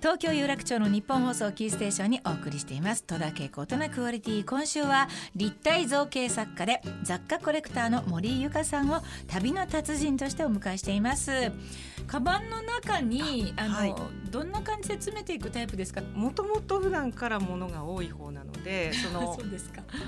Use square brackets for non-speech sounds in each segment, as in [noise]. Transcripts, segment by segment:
東京有楽町の日本放送キーステーションにお送りしています。戸田恵子大人クオリティ今週は立体造形作家で雑貨コレクターの森井由香さんを旅の達人としてお迎えしています。カバンの中にあの、はい、どんな感じで詰めていくタイプですか？もともと普段からものが多い方なので [laughs] その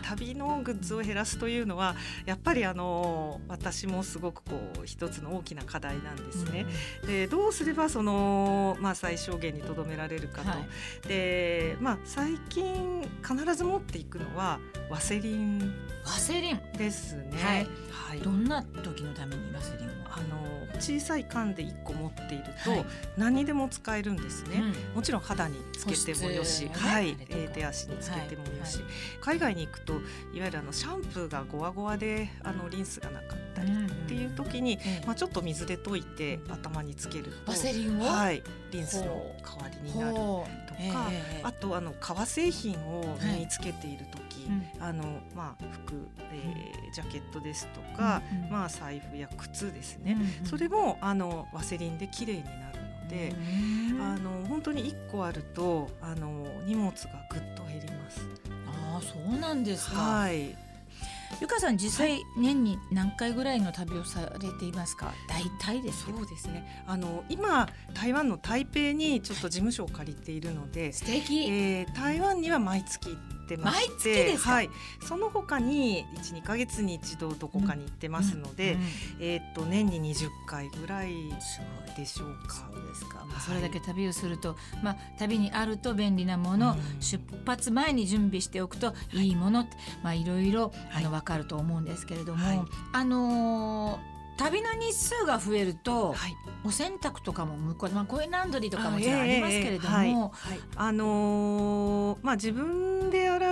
旅のグッズを減らすというのはやっぱりあの私もすごくこう一つの大きな課題なんですね。うん、でどうすればその、まあ、最小限にとどめられるかと。はい、でまあ、最近必ず持っていくのはワセリン。ワセリン。ですね。はい、はい、どんな時のためにワセリンはあの小さい缶で1個持っていると、何にでも使えるんですね、うん、もちろん肌につけてもよし、ね、はい、えー、手足につけてもよし、はい、海外に行くといわゆるあのシャンプーがゴワゴワであのリンスがなかったりっていう時に、うん、まあ、ちょっと水で溶いて頭につけるとワセリンを、はい、リンスの代わりになるとか、えー、あとあの革製品を身につけている時、はい、あのまあ服、えー、ジャケットですとか、うんうん、まあ財布や靴ですね、うんうん、それもあのワセリンで綺麗になるので、あの本当に一個あるとあの荷物がぐっと減ります。ああそうなんですか。はい。ゆかさん実際年に何回ぐらいの旅をされていますか？大体ですそうですね。あの今台湾の台北にちょっと事務所を借りているので、素敵。えー、台湾には毎月ってましてはい、その他に12か月に一度どこかに行ってますので、うんうん、えー、っと年に20回ぐらいでしょうか。そうですか、まあ、それだけ旅をすると、まあ、旅にあると便利なもの、うん、出発前に準備しておくとい。いもの、はいまあ、いろいろあの分かると思うんですけれども、はい、あのー旅の日数が増えると、はい、お洗濯とかも向こう、まあ、コインランドリーとかももちろんありますけれども、えーはい、あのー、まあ、自分で洗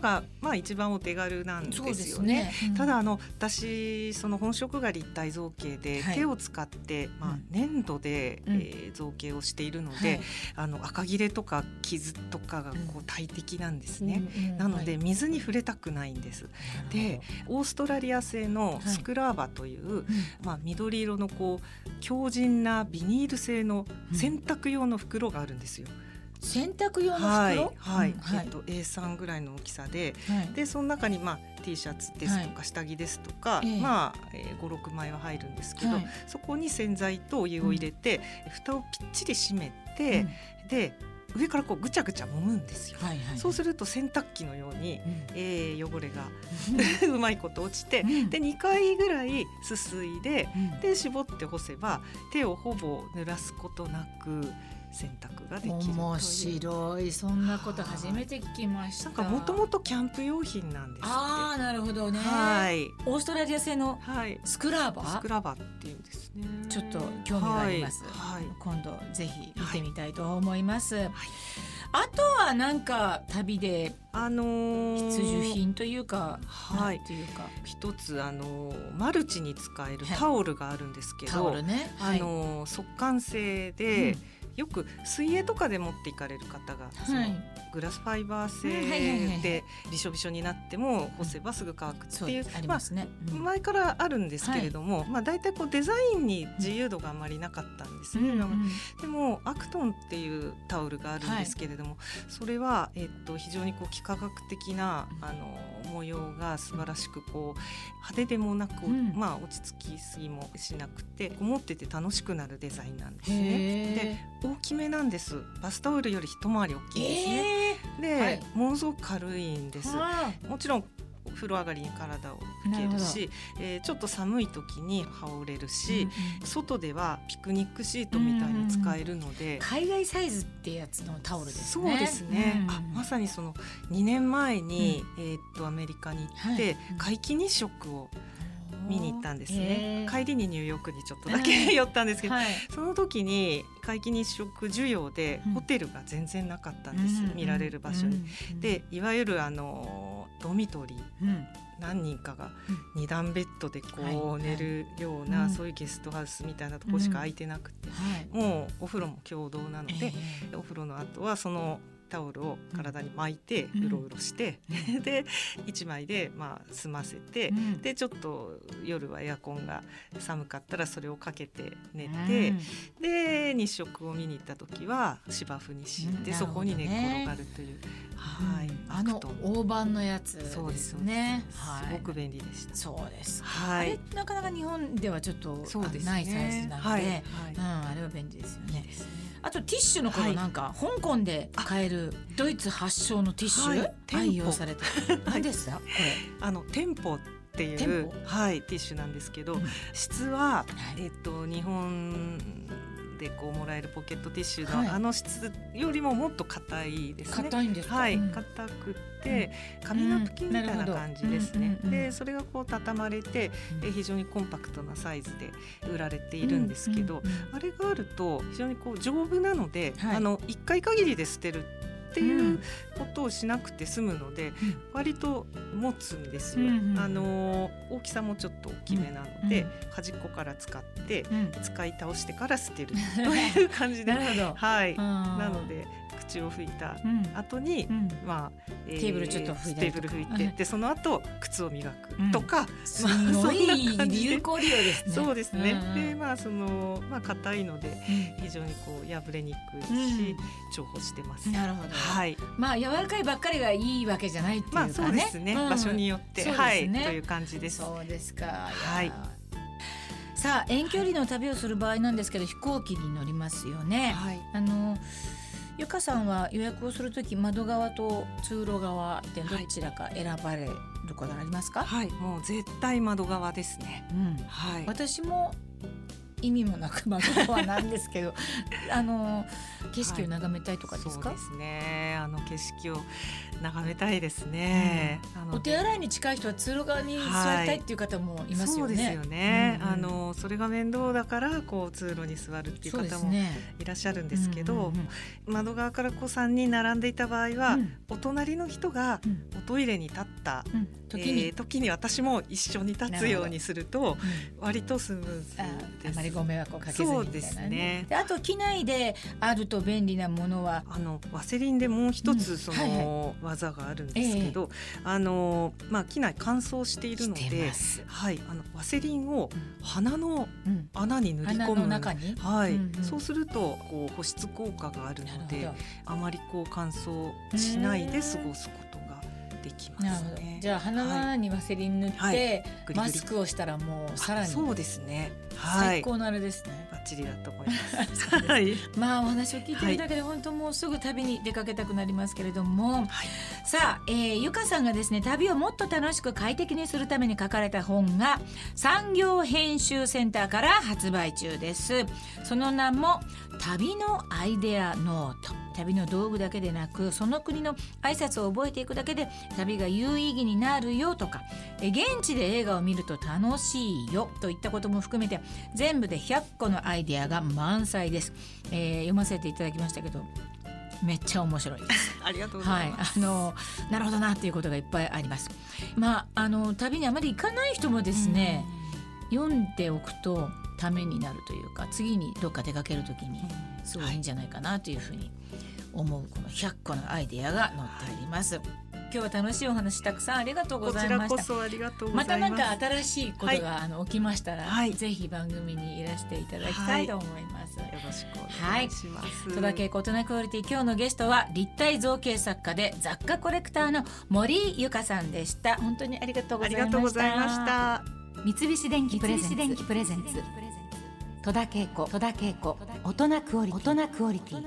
が、まあ、一番お手軽なんですよね。ね。うん、ただあの私その本職が立体造形で、手を使って、まあ、粘土で、うん、えー、造形をしているので、あの赤切れとか傷とかがこう大敵なんですね。なので水に触れたくないんです。でオーストラリア製のスクラーバという、まあ、緑色のこう強靭なビニール製の洗濯用の袋があるんですよ。洗濯用の袋、はい、はい、えっと A3 ぐらいの大きさで、はい、でその中にまあ T シャツですとか下着ですとか、はい、まあ、えー、56枚は入るんですけど、そこに洗剤とお湯を入れて、うん、蓋をぴっちり閉めて、うん、で上からこうぐちゃぐちゃ揉むんですよ、そうすると洗濯機のように、うん、えー、汚れが [laughs] うまいこと落ちて、うん、で2回ぐらいすすいで、うん、で絞って干せば手をほぼ濡らすことなく選択ができる面白い。そんなこと初めて聞きました。なんかもともとキャンプ用品なんですああなるほどね。はい。オーストラリア製のスクラーバー、はい、スクラバーっていうんですね。ちょっと興味があります、はい、今度ぜひ見てみたいと思います、はい、あとはなんか旅であのー、必需品というか、はい、というか。一つあのー、マルチに使えるタオルがあるんですけど、はい、ね、あのー、速乾性で、うんよく水泳とかで持っていかれる方が、そのグラスファイバー製でびしょびしょになっても干せばすぐ乾くっていう,、まあ前からあるんですけれども、まあ、大体こうデザインに自由度があまりなかったんですね。で。もアクトンっていうタオルがあるんですけれども、それは、えっと、非常にこう幾何学的なあの模様が素晴らしくこう派手でもなく、まあ、落ち着きすぎもしなくて持ってて楽しくなるデザインなんですね。で大きめなんです。バスタオルより一回り大きいですね、えー、で、はい、ものすごく軽いんです。もちろん風呂上がりに体を拭けるしる、えー、ちょっと寒い時に羽織れるし、うんうん、外ではピクニックシートみたいに使えるので、うんうん、海外サイズってやつのタオルですね。そうですね、うんうん、あまさにその2年前に、うん、えー、っとアメリカに行って、はい、皆既日食を見に行ったんですね。帰りにニューヨークにちょっとだけ寄ったんですけど、はい、その時に皆既日食需要でホテルが全然なかったんです、うん、見られる場所に。うん、でいわゆるあのドミトリー、うん。何人かが二段ベッドでこう寝るような、そういうゲストハウスみたいなとこしか空いてなくて、もうお風呂も共同なので、お風呂の後はそのタオルを体に巻いてうろうろして、うん、で1枚でまあ済ませて、うん、でちょっと夜はエアコンが寒かったらそれをかけて寝て、で日食を見に行った時は芝生に敷いて、そこに寝っ転がるという。はい、あの大判のやつそうですね。はい、すごく便利でした。そうです。はい。なかなか日本ではちょっとないサイズなので、はい、はい、うんあれは便利ですよね。いいですねあとティッシュの頃なんか、香港で買えるドイツ発祥のティッシュ、愛用されて [laughs] 何ですか？これ。あの店舗っていうはいティッシュなんですけど、質は、えっと日本でこうもらえるポケットティッシュの、はい、あの質よりももっと硬いですね。硬いんですはい、硬くて紙ナプキンみたいな感じですね。でそれがこう畳まれて、え非常にコンパクトなサイズで売られているんですけど、あれがあると非常にこう丈夫なので、はい、あの一回限りで捨てるっていうことをしなくて済むので、割と持つんですよ、あの大きさもちょっと大きめなので、端っこから使って使い倒してから捨てる。[laughs] という感じで、はい。なので口を拭いた後に、うん、まあ、えー、テーブルちょっと拭いテーブル拭いて、でその後靴を磨く。とか、すごい有効利用ですね。そうですね。でまあそのまあ硬いので非常にこう破れにくいし、重宝してます。なるほど。はい。まあ柔らかいばっかりがいいわけじゃないっていうかね。そうですね。場所によってはいという感じです。そうですか。はい。さあ遠距離の旅をする場合なんですけど飛行機に乗りますよね。はい、あのゆかさんは予約をする時窓側と通路側でどちらか選ばれることありますか、はい、もう絶対窓側ですね。うん、はい。私も意味もなく窓側 [laughs] なんですけど、あの景色を眺めたいとかですか？はい、そうですね。あの景色を眺めたいですね、うん、お手洗いに近い人は通路側に座りたいっていう方もいますよね。はい、そうですよね、うんうん、あのそれが面倒だからこう通路に座るっていう方もいらっしゃるんですけど、ねうんうんうん、窓側からこう3人並んでいた場合は、うん、お隣の人がおトイレに立った、うん、時に、えー、時に私も一緒に立つようにすると、割とスムーズあまりご迷惑をかけずにそうですね。あと機内であると便利なものは。あのワセリンでもう一つその、技があるんですけど、えー、あのまあ機内乾燥しているので、はい、あのワセリンを鼻の穴に塗り込む、うん、はい、そうするとこう保湿効果があるので、あまりこう乾燥しないで過ごすことができますね。じゃあ鼻にワセリン塗って、はい、マスクをしたらもうさらにそうですね。最高のあれですね。バッチリだと思います。はい。[laughs] まあお話を聞いてるだけで本当もうすぐ旅に出かけたくなりますけれども、はい、さあ、えー、ゆかさんがですね旅をもっと楽しく快適にするために書かれた本が産業編集センターから発売中です。その名も旅のアイデアノート。旅の道具だけでなくその国の挨拶を覚えていくだけで旅が有意義になるよとか現地で映画を見ると楽しいよといったことも含めて全部で100個のアイデアが満載です、えー、読ませていただきましたけどめっちゃ面白いです。[laughs] ありがとうはい、あのなるほどなっていうことがいっぱいあります。まああの旅にあまり行かない人もですね、読んでおくとためになるというか次にどっか出かける時にすごいいいんじゃないかなというふうに思うこの100個のアイデアが載っております。はい今日は楽しいお話たくさんありがとうございました。またなんか新しいことが、はい、あの起きましたら、はい、ぜひ番組にいらしていただきたいと思います。はい、よろしくお願いします。戸田恵子大クオリティ今日のゲストは立体造形作家で雑貨コレクターの森由香さんでした。本当にありがとうございました。三菱電機プレゼンツ。戸田恵子大人クオリティ